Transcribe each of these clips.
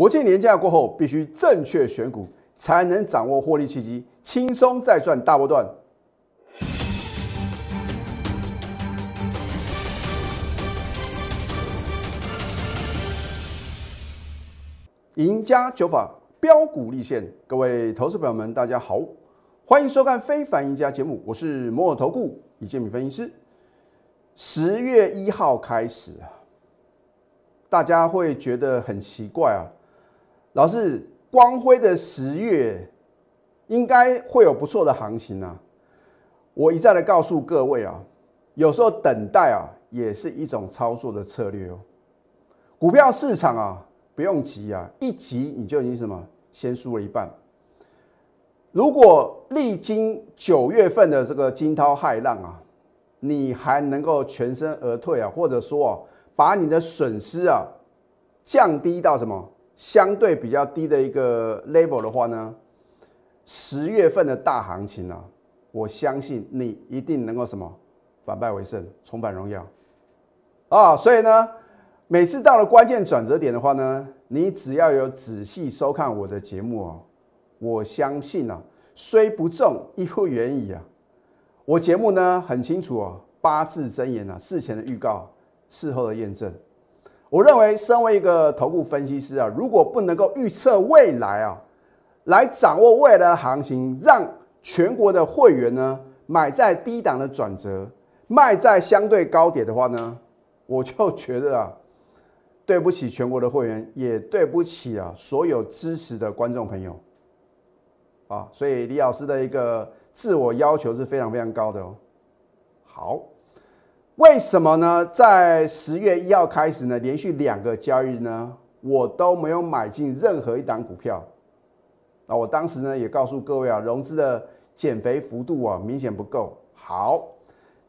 国庆年假过后，必须正确选股，才能掌握获利契机，轻松再赚大波段。赢家九法标股立现，各位投资朋友们，大家好，欢迎收看《非凡赢家》节目，我是摩尔投顾李建民分析师。十月一号开始啊，大家会觉得很奇怪啊，老师，光辉的十月应该会有不错的行情啊。我一再的告诉各位啊，有时候等待啊，也是一种操作的策略哦。股票市场啊。不用急啊，一急你就已经什么先输了一半。如果历经九月份的这个惊涛骇浪啊，你还能够全身而退啊，或者说啊，把你的损失啊降低到什么相对比较低的一个 level 的话呢，十月份的大行情啊，我相信你一定能够什么反败为胜，重返荣耀啊！所以呢。每次到了关键转折点的话呢，你只要有仔细收看我的节目哦，我相信啊，虽不中亦不远矣啊。我节目呢很清楚哦，八字真言啊，事前的预告，事后的验证。我认为，身为一个头部分析师啊，如果不能够预测未来啊，来掌握未来的行情，让全国的会员呢买在低档的转折，卖在相对高点的话呢，我就觉得啊。对不起，全国的会员，也对不起啊，所有支持的观众朋友啊，所以李老师的一个自我要求是非常非常高的哦。好，为什么呢？在十月一号开始呢，连续两个交易呢，我都没有买进任何一档股票。那我当时呢，也告诉各位啊，融资的减肥幅度啊，明显不够。好。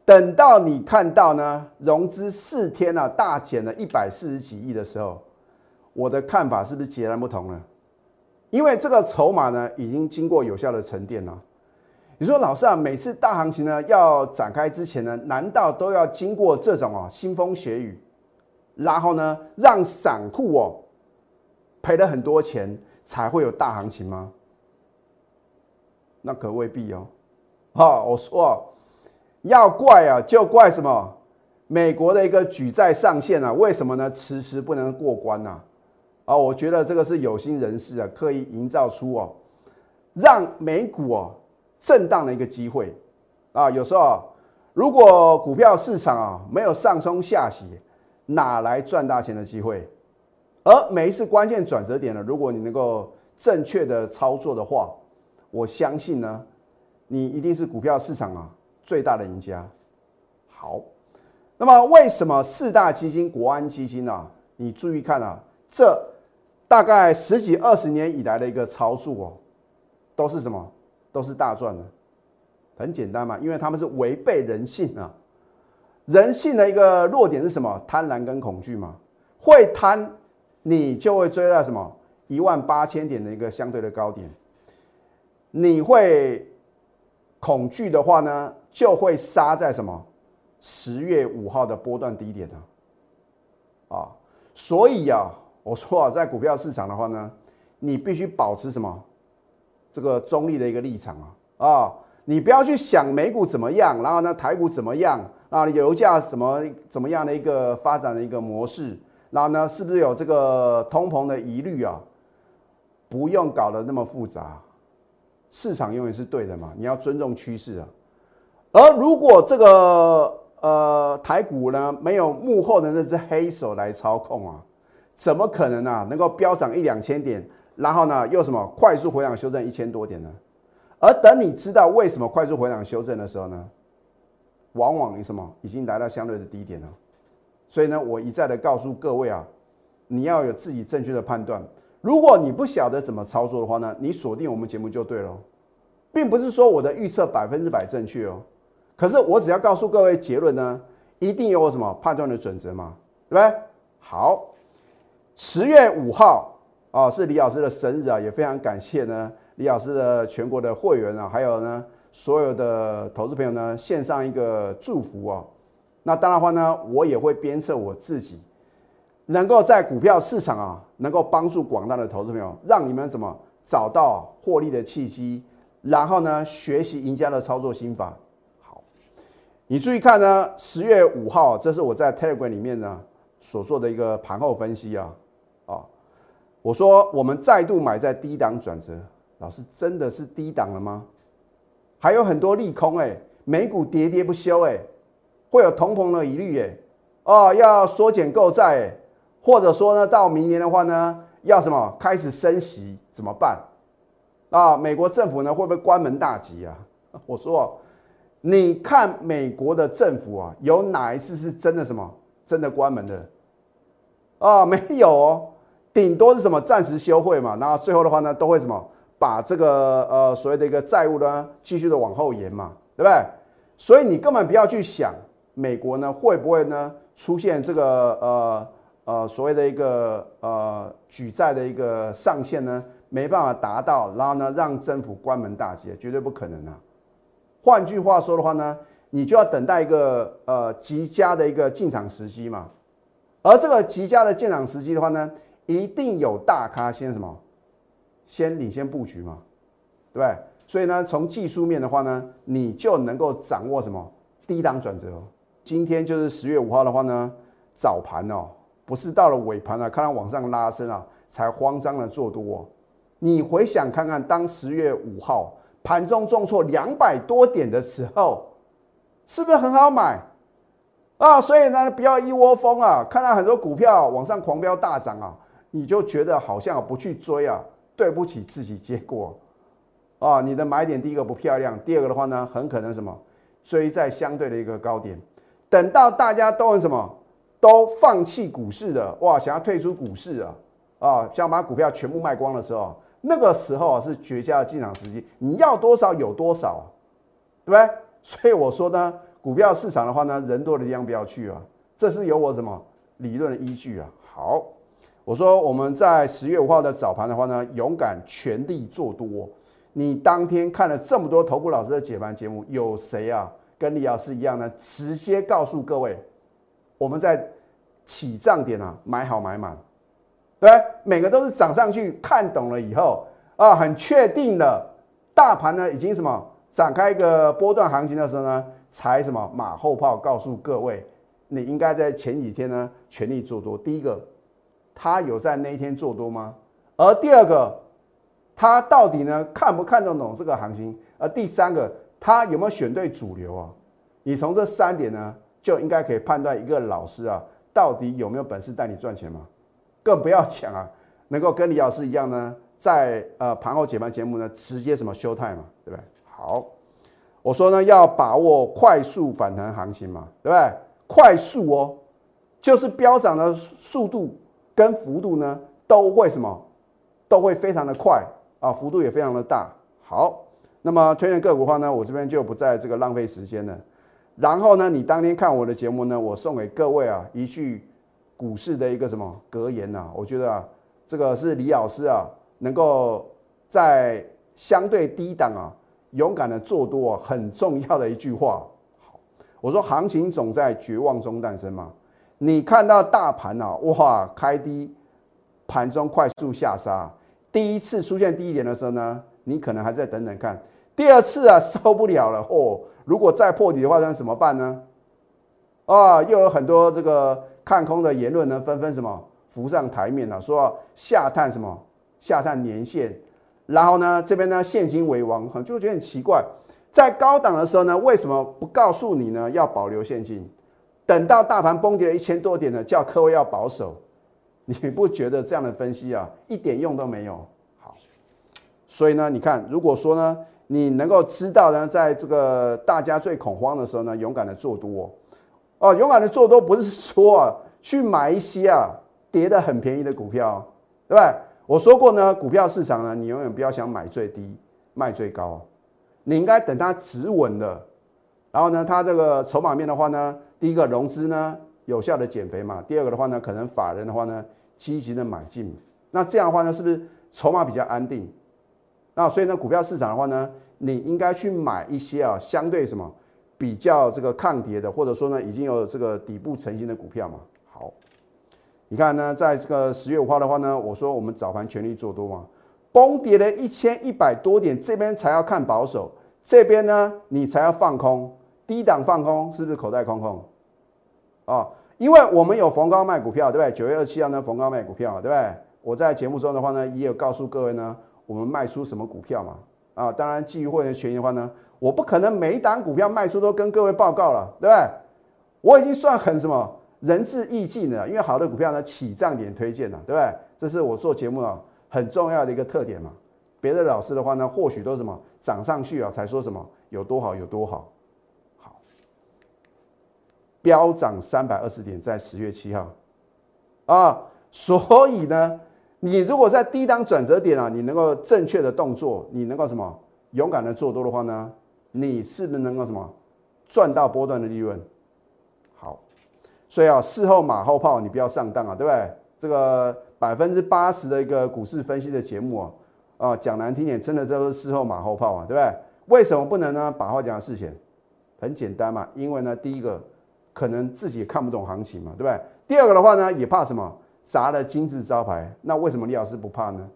等到你看到呢，融资四天啊大减了一百四十几亿的时候，我的看法是不是截然不同了？因为这个筹码呢已经经过有效的沉淀了。你说老师啊，每次大行情呢要展开之前呢，难道都要经过这种哦腥风血雨，然后呢让散户哦赔了很多钱才会有大行情吗？那可未必哦。好，我说。要怪啊，就怪什么？美国的一个举债上限啊，为什么呢？迟迟不能过关呢？啊，我觉得这个是有心人士啊，刻意营造出哦，让美股哦震荡的一个机会啊。有时候，如果股票市场啊没有上冲下洗，哪来赚大钱的机会？而每一次关键转折点呢，如果你能够正确的操作的话，我相信呢，你一定是股票市场啊。最大的赢家，好，那么为什么四大基金、国安基金呢？你注意看啊，这大概十几二十年以来的一个操作哦，都是什么？都是大赚的。很简单嘛，因为他们是违背人性啊。人性的一个弱点是什么？贪婪跟恐惧嘛。会贪，你就会追到什么一万八千点的一个相对的高点。你会恐惧的话呢？就会杀在什么十月五号的波段低点呢？啊，所以啊，我说啊，在股票市场的话呢，你必须保持什么这个中立的一个立场啊啊，你不要去想美股怎么样，然后呢台股怎么样啊，油价怎么怎么样的一个发展的一个模式，然后呢是不是有这个通膨的疑虑啊？不用搞得那么复杂，市场永远是对的嘛，你要尊重趋势啊。而如果这个呃台股呢没有幕后的那只黑手来操控啊，怎么可能啊能够飙涨一两千点，然后呢又什么快速回档修正一千多点呢？而等你知道为什么快速回档修正的时候呢，往往什么已经来到相对的低点了。所以呢，我一再的告诉各位啊，你要有自己正确的判断。如果你不晓得怎么操作的话呢，你锁定我们节目就对了，并不是说我的预测百分之百正确哦。可是我只要告诉各位结论呢，一定有什么判断的准则嘛，对不对？好，十月五号啊是李老师的生日啊，也非常感谢呢李老师的全国的会员啊，还有呢所有的投资朋友呢献上一个祝福啊。那当然话呢，我也会鞭策我自己，能够在股票市场啊，能够帮助广大的投资朋友，让你们怎么找到获利的契机，然后呢，学习赢家的操作心法。好，你注意看呢，十月五号，这是我在 Telegram 里面呢所做的一个盘后分析，啊，我说我们再度买在低档转折，老师真的是低档了吗？还有很多利空哎，美股喋喋不休哎，会有同膨的疑虑哎，哦，要缩减购债哎。或者说呢，到明年的话呢，要什么开始升息怎么办？啊，美国政府呢会不会关门大吉啊？我说，你看美国的政府啊，有哪一次是真的什么真的关门的？啊，没有哦，顶多是什么暂时休会嘛。然后最后的话呢，都会什么把这个呃所谓的一个债务呢继续的往后延嘛，对不对？所以你根本不要去想美国呢会不会呢出现这个呃。呃，所谓的一个呃举债的一个上限呢，没办法达到，然后呢，让政府关门大吉，绝对不可能啊。换句话说的话呢，你就要等待一个呃极佳的一个进场时机嘛。而这个极佳的进场时机的话呢，一定有大咖先什么，先领先布局嘛，对不对？所以呢，从技术面的话呢，你就能够掌握什么低档转折。今天就是十月五号的话呢，早盘哦。不是到了尾盘啊，看到往上拉升啊，才慌张的做多。你回想看看，当十月五号盘中重挫两百多点的时候，是不是很好买啊？所以呢，不要一窝蜂啊，看到很多股票往上狂飙大涨啊，你就觉得好像不去追啊，对不起自己。结果啊，你的买点第一个不漂亮，第二个的话呢，很可能什么追在相对的一个高点，等到大家都很什么？都放弃股市的哇，想要退出股市啊啊，想把股票全部卖光的时候，那个时候啊是绝佳的进场时机。你要多少有多少，对不对？所以我说呢，股票市场的话呢，人多的地方不要去啊，这是有我什么理论的依据啊。好，我说我们在十月五号的早盘的话呢，勇敢全力做多。你当天看了这么多头部老师的解盘节目，有谁啊跟李老师一样呢？直接告诉各位。我们在起涨点啊，买好买满，对每个都是涨上去，看懂了以后啊，很确定的，大盘呢已经什么展开一个波段行情的时候呢，才什么马后炮告诉各位，你应该在前几天呢全力做多。第一个，他有在那一天做多吗？而第二个，他到底呢看不看得懂这个行情？而第三个，他有没有选对主流啊？你从这三点呢？就应该可以判断一个老师啊，到底有没有本事带你赚钱吗？更不要讲啊，能够跟李老师一样呢，在呃盘后解盘节目呢，直接什么休态嘛，对不对？好，我说呢，要把握快速反弹行情嘛，对不对？快速哦，就是飙涨的速度跟幅度呢，都会什么，都会非常的快啊，幅度也非常的大。好，那么推荐个股的话呢，我这边就不再这个浪费时间了。然后呢，你当天看我的节目呢，我送给各位啊一句股市的一个什么格言呐？我觉得啊，这个是李老师啊能够在相对低档啊勇敢的做多啊很重要的一句话。好，我说行情总在绝望中诞生嘛。你看到大盘啊，哇，开低，盘中快速下杀，第一次出现低点的时候呢，你可能还在等等看。第二次啊，受不了了哦！如果再破底的话，那怎么办呢？啊，又有很多这个看空的言论呢，纷纷什么浮上台面了，说下探什么下探年线，然后呢，这边呢现金为王，就觉得很奇怪，在高档的时候呢，为什么不告诉你呢？要保留现金，等到大盘崩跌了一千多点呢，叫各位要保守，你不觉得这样的分析啊，一点用都没有？好，所以呢，你看，如果说呢。你能够知道呢，在这个大家最恐慌的时候呢，勇敢的做多哦，勇敢的做多不是说啊去买一些啊跌的很便宜的股票，对吧？我说过呢，股票市场呢，你永远不要想买最低卖最高，你应该等它止稳了，然后呢，它这个筹码面的话呢，第一个融资呢有效的减肥嘛，第二个的话呢，可能法人的话呢积极的买进，那这样的话呢，是不是筹码比较安定？那所以呢，股票市场的话呢，你应该去买一些啊，相对什么比较这个抗跌的，或者说呢，已经有这个底部成型的股票嘛。好，你看呢，在这个十月五号的话呢，我说我们早盘全力做多嘛，崩跌了一千一百多点，这边才要看保守，这边呢你才要放空，低档放空是不是口袋空空？啊，因为我们有逢高卖股票，对不对？九月二七号呢逢高卖股票，对不对？我在节目中的话呢，也有告诉各位呢，我们卖出什么股票嘛？啊，当然基于会员权益的话呢，我不可能每一档股票卖出都跟各位报告了，对不对？我已经算很什么仁至义尽了，因为好的股票呢起涨点推荐了，对不对？这是我做节目啊很重要的一个特点嘛。别的老师的话呢，或许都什么涨上去啊才说什么有多好有多，好，飙涨三百二十点在十月七号啊，所以呢。你如果在低档转折点啊，你能够正确的动作，你能够什么勇敢的做多的话呢？你是不是能够什么赚到波段的利润？好，所以啊，事后马后炮，你不要上当啊，对不对？这个百分之八十的一个股市分析的节目啊，啊讲难听点，真的都是事后马后炮啊，对不对？为什么不能呢？把话讲事前，很简单嘛，因为呢，第一个可能自己也看不懂行情嘛，对不对？第二个的话呢，也怕什么？砸了金字招牌，那为什么李老师不怕呢？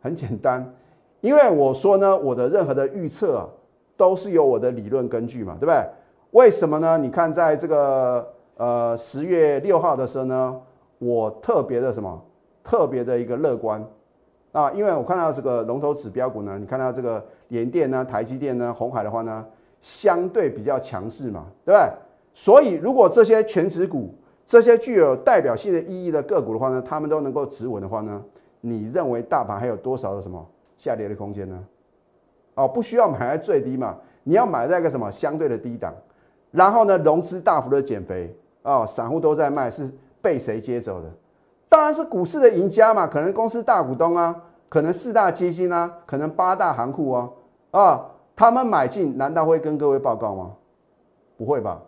很简单，因为我说呢，我的任何的预测，都是有我的理论根据嘛，对不对？为什么呢？你看，在这个呃十月六号的时候呢，我特别的什么，特别的一个乐观啊，因为我看到这个龙头指标股呢，你看到这个联电呢、台积电呢、红海的话呢，相对比较强势嘛，对不对？所以如果这些全指股，这些具有代表性的意义的个股的话呢，他们都能够止稳的话呢，你认为大盘还有多少的什么下跌的空间呢？哦，不需要买在最低嘛，你要买在一个什么相对的低档，然后呢，融资大幅的减肥啊，散户都在卖，是被谁接走的？当然是股市的赢家嘛，可能公司大股东啊，可能四大基金啊，可能八大行库啊，啊，他们买进难道会跟各位报告吗？不会吧？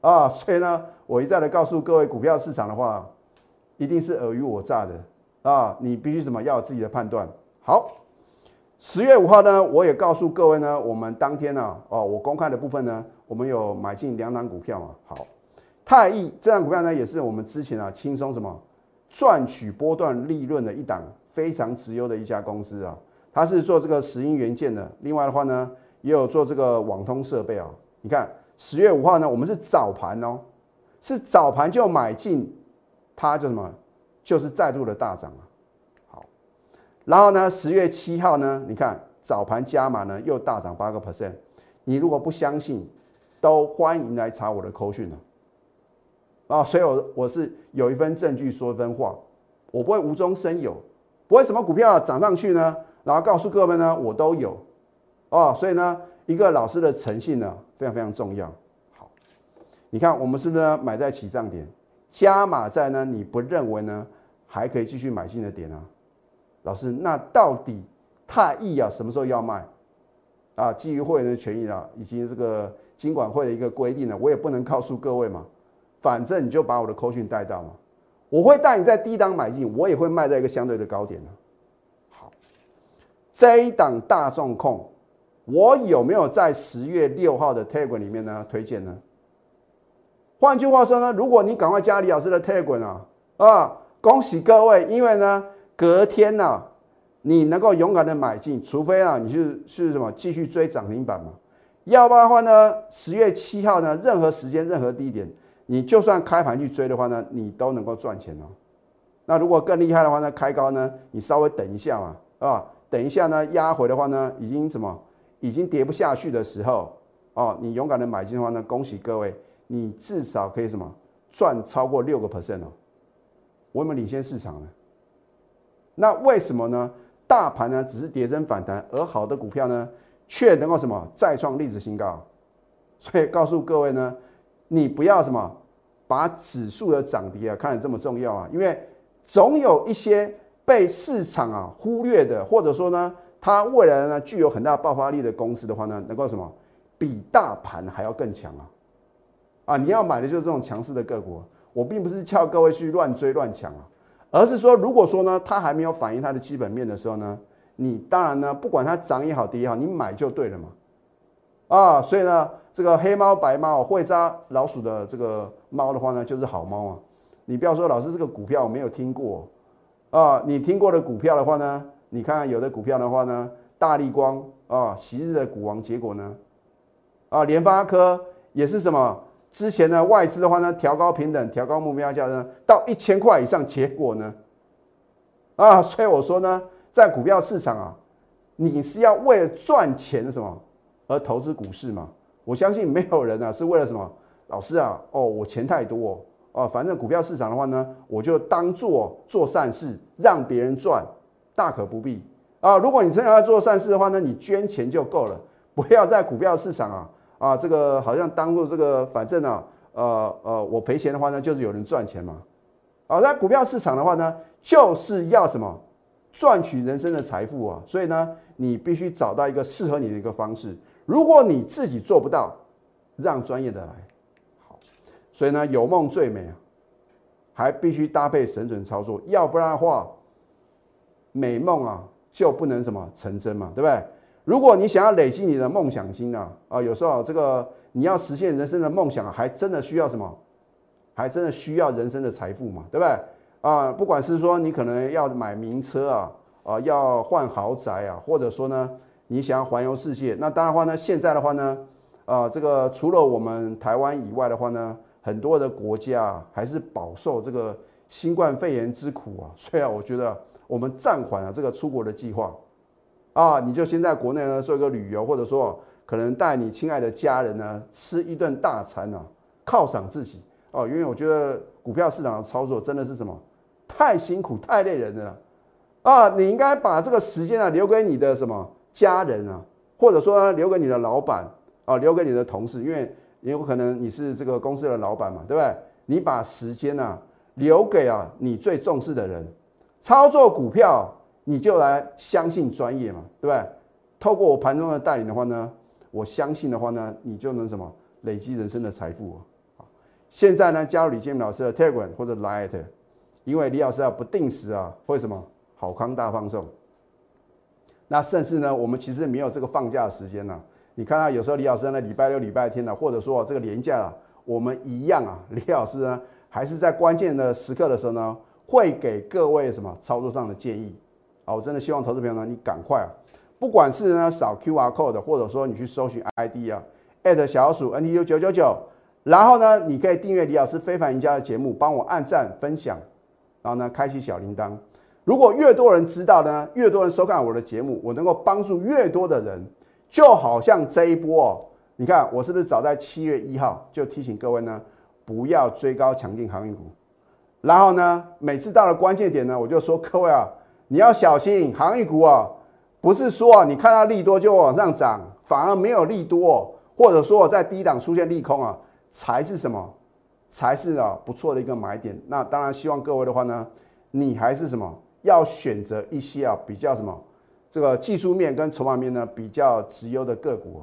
啊，所以呢，我一再的告诉各位，股票市场的话，一定是尔虞我诈的啊！你必须什么要有自己的判断。好，十月五号呢，我也告诉各位呢，我们当天呢，哦，我公开的部分呢，我们有买进两档股票嘛。好，泰益这档股票呢，也是我们之前啊轻松什么赚取波段利润的一档非常直优的一家公司啊，它是做这个石英元件的，另外的话呢，也有做这个网通设备啊，你看。十月五号呢，我们是早盘哦，是早盘就买进，它就什么，就是再度的大涨啊。好，然后呢，十月七号呢，你看早盘加码呢，又大涨八个 percent。你如果不相信，都欢迎来查我的口讯了啊。所以，我我是有一份证据说一分话，我不会无中生有，不会什么股票涨上去呢，然后告诉各位呢，我都有哦。所以呢。一个老师的诚信呢，非常非常重要。好，你看我们是不是买在起涨点，加码在呢？你不认为呢？还可以继续买进的点啊？老师，那到底太易啊，什么时候要卖？啊，基于会员的权益啊，以及这个金管会的一个规定呢，我也不能告诉各位嘛。反正你就把我的扣讯带到嘛，我会带你在低档买进，我也会卖在一个相对的高点呢。这一档大众控。我有没有在十月六号的 Telegram 里面呢推荐呢？换句话说呢，如果你赶快加李老师的 Telegram 啊啊，恭喜各位，因为呢隔天呢你能够勇敢的买进，除非啊你是是什么继续追涨停板嘛，要不然的话呢十月七号呢任何时间任何地点，你就算开盘去追的话呢，你都能够赚钱哦。那如果更厉害的话呢，开高呢你稍微等一下嘛，啊，等一下呢压回的话呢已经什么？已经跌不下去的时候，哦，你勇敢的买进的话呢，恭喜各位，你至少可以什么赚超过六个 percent 哦，我们领先市场呢。那为什么呢？大盘呢只是跌升反弹，而好的股票呢却能够什么再创历史新高？所以告诉各位呢，你不要什么把指数的涨跌啊看得这么重要啊，因为总有一些被市场啊忽略的，或者说呢。它未来呢具有很大爆发力的公司的话呢，能够什么比大盘还要更强啊？啊，你要买的就是这种强势的个股。我并不是叫各位去乱追乱抢啊，而是说，如果说呢它还没有反映它的基本面的时候呢，你当然呢不管它涨也好跌也好，你买就对了嘛。啊，所以呢这个黑猫白猫会抓老鼠的这个猫的话呢就是好猫啊。你不要说老师这个股票我没有听过啊，你听过的股票的话呢，你看看有的股票的话呢，大力光啊，昔日的股王，结果呢，啊，联发科也是什么？之前呢外资的话呢，调高平等，调高目标价呢，到一千块以上，结果呢，啊，所以我说呢，在股票市场啊，你是要为了赚钱什么而投资股市嘛？我相信没有人啊是为了什么？老师啊，哦，我钱太多，哦反正股票市场的话呢，我就当做做善事，让别人赚，大可不必啊。如果你真的要做善事的话呢，你捐钱就够了，不要在股票市场啊啊，这个好像当做这个，反正啊，呃呃，我赔钱的话呢，就是有人赚钱嘛。啊，在股票市场的话呢，就是要什么赚取人生的财富啊，所以呢，你必须找到一个适合你的一个方式。如果你自己做不到，让专业的来。所以呢，有梦最美啊，还必须搭配神准操作，要不然的话，美梦啊就不能什么成真嘛，对不对？如果你想要累积你的梦想心呢，啊，有时候这个你要实现人生的梦想，还真的需要什么？还真的需要人生的财富嘛，对不对？啊，不管是说你可能要买名车啊，啊，要换豪宅啊，或者说呢，你想要环游世界，那当然话呢，现在的话呢，啊，这个除了我们台湾以外的话呢。很多的国家还是饱受这个新冠肺炎之苦啊，所以啊，我觉得我们暂缓了这个出国的计划。啊，你就先在国内呢做一个旅游，或者说可能带你亲爱的家人呢吃一顿大餐啊，犒赏自己。哦，因为我觉得股票市场的操作真的是什么太辛苦太累人了。啊，你应该把这个时间啊留给你的什么家人啊，或者说留给你的老板啊，留给你的同事，因为。也有可能你是这个公司的老板嘛，对不对？你把时间呢留给啊你最重视的人，操作股票你就来相信专业嘛，对不对？透过我盘中的带领的话呢，我相信的话呢，你就能什么累积人生的财富啊！现在呢加入李建明老师的 Telegram 或者 Light，因为李老师啊不定时啊会什么好康大放送，那甚至呢我们其实没有这个放假的时间呢。你看到有时候李老师呢，礼拜六、礼拜天呢，或者说这个年假啊，我们一样啊，李老师呢，还是在关键的时刻的时候呢，会给各位什么操作上的建议啊？我真的希望投资朋友呢，你赶快啊，不管是呢扫 Q R code，或者说你去搜寻 ID 啊，at 小鼠 N T U 九九九，然后呢，你可以订阅李老师非凡赢家的节目，帮我按赞分享，然后呢，开启小铃铛。如果越多人知道呢，越多人收看我的节目，我能够帮助越多的人。就好像这一波哦，你看我是不是早在七月一号就提醒各位呢，不要追高强劲航运股，然后呢，每次到了关键点呢，我就说各位啊，你要小心航运股啊，不是说啊，你看到利多就往上涨，反而没有利多，或者说在低档出现利空啊，才是什么？才是啊不错的一个买点。那当然希望各位的话呢，你还是什么？要选择一些啊比较什么？这个技术面跟筹码面呢比较直优的个股，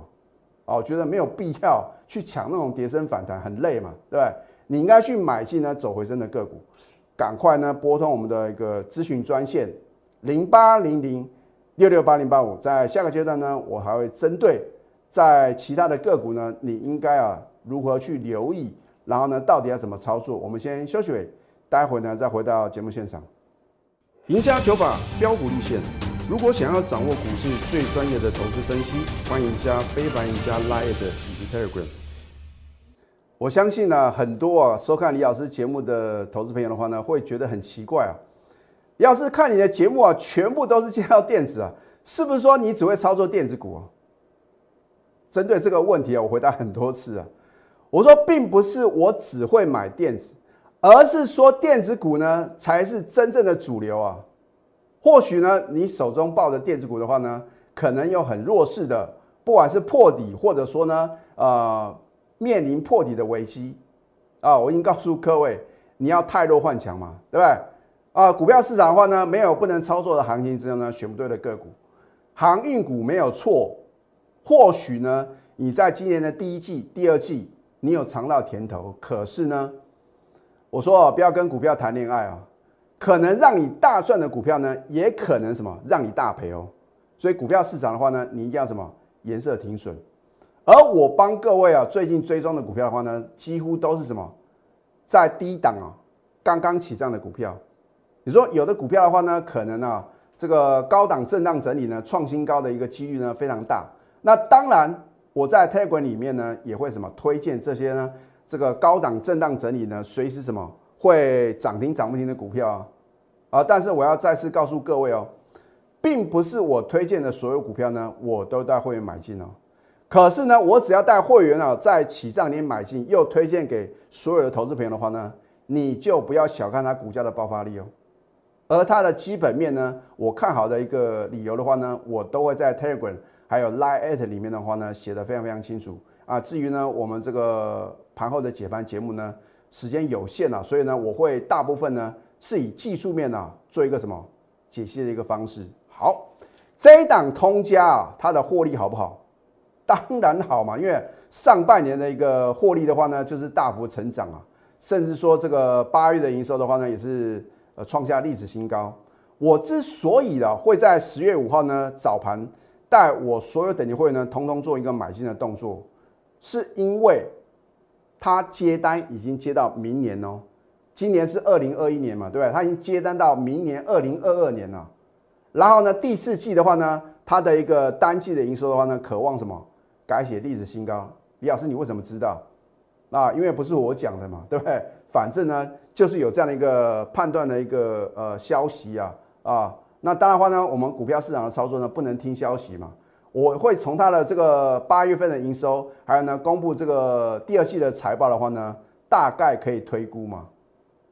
哦，我觉得没有必要去抢那种跌升反弹，很累嘛，对不对？你应该去买进呢走回升的个股，赶快呢拨通我们的一个咨询专线零八零零六六八零八五，在下个阶段呢，我还会针对在其他的个股呢，你应该啊如何去留意，然后呢到底要怎么操作？我们先休息，待会呢再回到节目现场，赢家九法标股立线。如果想要掌握股市最专业的投资分析，欢迎加非凡、加 Line 以及 Telegram。我相信呢，很多啊收看李老师节目的投资朋友的话呢，会觉得很奇怪啊。李老师看你的节目啊，全部都是介绍电子啊，是不是说你只会操作电子股啊？针对这个问题啊，我回答很多次啊。我说，并不是我只会买电子，而是说电子股呢才是真正的主流啊。或许呢，你手中抱着电子股的话呢，可能有很弱势的，不管是破底，或者说呢，呃，面临破底的危机啊。我已经告诉各位，你要太弱换强嘛，对不对？啊，股票市场的话呢，没有不能操作的行情之中呢，选不对的个股，航运股没有错。或许呢，你在今年的第一季、第二季，你有尝到甜头，可是呢，我说不要跟股票谈恋爱啊。可能让你大赚的股票呢，也可能什么让你大赔哦。所以股票市场的话呢，你一定要什么颜色停损。而我帮各位啊，最近追踪的股票的话呢，几乎都是什么在低档啊，刚刚起涨的股票。你说有的股票的话呢，可能啊，这个高档震荡整理呢，创新高的一个几率呢非常大。那当然，我在 Telegram 里面呢也会什么推荐这些呢？这个高档震荡整理呢，随时什么会涨停涨不停的股票啊啊！但是我要再次告诉各位哦，并不是我推荐的所有股票呢，我都带会员买进哦。可是呢，我只要带会员啊，在起涨点买进，又推荐给所有的投资朋友的话呢，你就不要小看它股价的爆发力哦。而它的基本面呢，我看好的一个理由的话呢，我都会在 Telegram 还有 Line at 里面的话呢，写的非常非常清楚啊。至于呢，我们这个盘后的解盘节目呢，时间有限啊，所以呢，我会大部分呢是以技术面呢做一个什么解析的一个方式。好，这一档通家啊，它的获利好不好？当然好嘛，因为上半年的一个获利的话呢，就是大幅成长啊，甚至说这个八月的营收的话呢，也是。呃，创下历史新高。我之所以呢会在十月五号呢早盘带我所有等级会员呢，通通做一个买进的动作，是因为他接单已经接到明年哦。今年是二零二一年嘛，对不对？他已经接单到明年二零二二年了。然后呢，第四季的话呢，它的一个单季的营收的话呢，渴望什么？改写历史新高。李老师，你为什么知道？啊，因为不是我讲的嘛，对不对？反正呢，就是有这样的一个判断的一个呃消息啊啊，那当然话呢，我们股票市场的操作呢，不能听消息嘛。我会从它的这个八月份的营收，还有呢公布这个第二季的财报的话呢，大概可以推估嘛。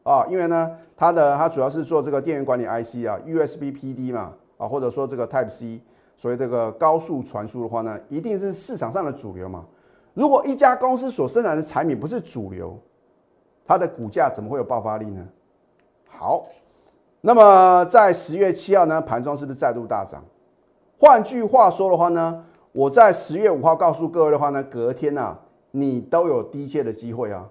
啊，因为呢，它的它主要是做这个电源管理 IC 啊，USB PD 嘛，啊或者说这个 Type C，所以这个高速传输的话呢，一定是市场上的主流嘛。如果一家公司所生产的产品不是主流，它的股价怎么会有爆发力呢？好，那么在十月七号呢，盘中是不是再度大涨？换句话说的话呢，我在十月五号告诉各位的话呢，隔天呐，你都有低阶的机会啊。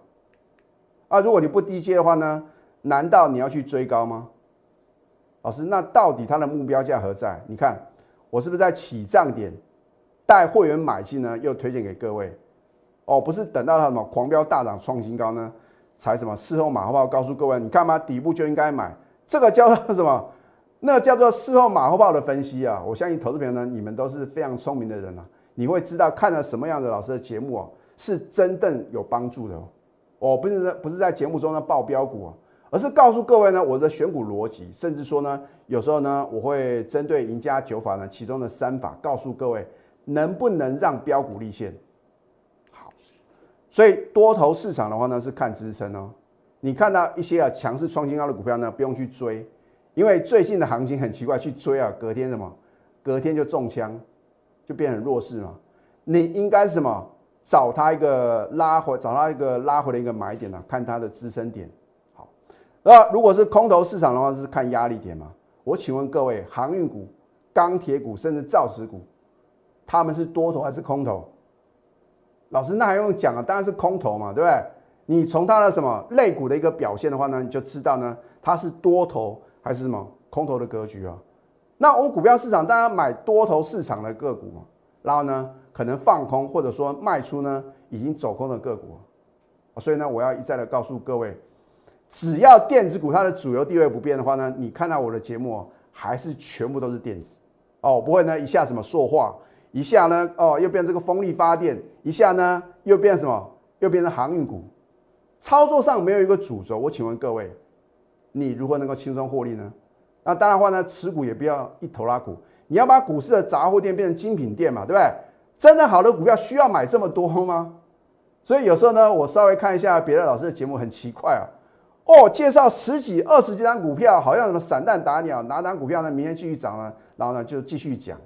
啊，如果你不低阶的话呢，难道你要去追高吗？老师，那到底它的目标价何在？你看我是不是在起涨点带会员买进呢？又推荐给各位。哦，不是等到它什么狂飙大涨创新高呢，才什么事后马后炮告诉各位，你看嘛，底部就应该买，这个叫做什么？那叫做事后马后炮的分析啊！我相信投资朋友呢，你们都是非常聪明的人啊，你会知道看了什么样的老师的节目啊，是真正有帮助的哦。我不是不是在节目中呢报标股啊，而是告诉各位呢我的选股逻辑，甚至说呢，有时候呢，我会针对赢家九法呢其中的三法，告诉各位能不能让标股立现。所以多头市场的话呢，是看支撑哦。你看到一些啊强势创新高的股票呢，不用去追，因为最近的行情很奇怪，去追啊，隔天什么？隔天就中枪，就变成弱势嘛。你应该什么？找它一个拉回，找它一个拉回的一个买点啊，看它的支撑点。好，那如果是空头市场的话，是看压力点嘛。我请问各位，航运股、钢铁股，甚至造纸股，他们是多头还是空头？老师，那还用讲啊？当然是空头嘛，对不对？你从它的什么类股的一个表现的话呢，你就知道呢，它是多头还是什么空头的格局啊？那我们股票市场，大家买多头市场的个股嘛，然后呢，可能放空或者说卖出呢，已经走空的个股所以呢，我要一再的告诉各位，只要电子股它的主流地位不变的话呢，你看到我的节目还是全部都是电子哦，不会呢一下什么塑化。一下呢，哦，又变这个风力发电；一下呢，又变什么？又变成航运股。操作上没有一个主轴，我请问各位，你如何能够轻松获利呢？那当然话呢，持股也不要一头拉股，你要把股市的杂货店变成精品店嘛，对不对？真的好的股票需要买这么多吗？所以有时候呢，我稍微看一下别的老师的节目，很奇怪啊。哦，介绍十几、二十几张股票，好像什么散弹打鸟，哪张股票呢？明天继续涨呢？然后呢，就继续讲。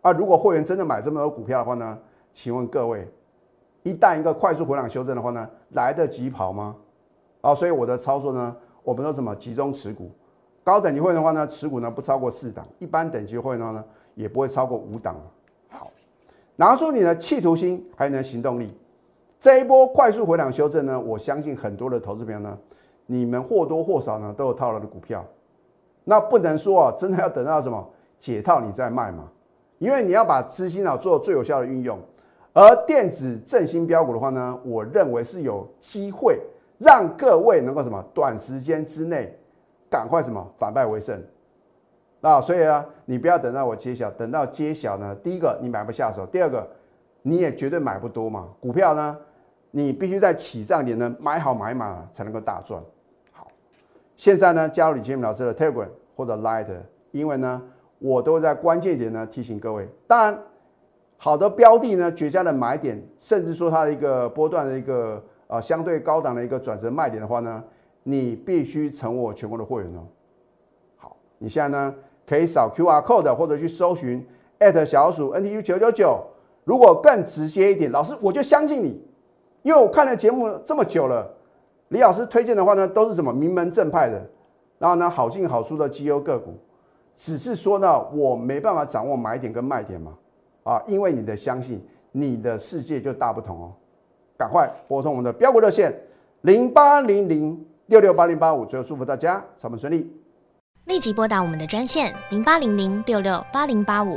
啊，如果会员真的买这么多股票的话呢？请问各位，一旦一个快速回档修正的话呢，来得及跑吗？啊，所以我的操作呢，我们都怎么集中持股？高等级会的话呢，持股呢不超过四档；一般等级会员呢，也不会超过五档。好，拿出你的企图心，还有你的行动力。这一波快速回档修正呢，我相信很多的投资朋友呢，你们或多或少呢都有套牢的股票。那不能说啊，真的要等到什么解套你再卖嘛？因为你要把资金啊做最有效的运用，而电子振兴标股的话呢，我认为是有机会让各位能够什么短时间之内赶快什么反败为胜。啊，所以啊，你不要等到我揭晓，等到揭晓呢，第一个你买不下手，第二个你也绝对买不多嘛。股票呢，你必须在起涨点呢买好买满才能够大赚。好，现在呢加入李建明老师的 Telegram 或者 Light，因为呢我都会在关键点呢提醒各位。当然，好的标的呢，绝佳的买点，甚至说它的一个波段的一个啊相对高档的一个转折卖点的话呢，你必须成为我全国的会员哦。好，你现在呢？可以扫 Q R code 或者去搜寻小鼠 N T U 九九九。如果更直接一点，老师我就相信你，因为我看了节目这么久了，李老师推荐的话呢，都是什么名门正派的，然后呢好进好出的绩优个股，只是说呢我没办法掌握买点跟卖点嘛，啊，因为你的相信，你的世界就大不同哦。赶快拨通我们的标股热线零八零零六六八零八五，最后祝福大家上班顺利。立即拨打我们的专线零八零零六六八零八五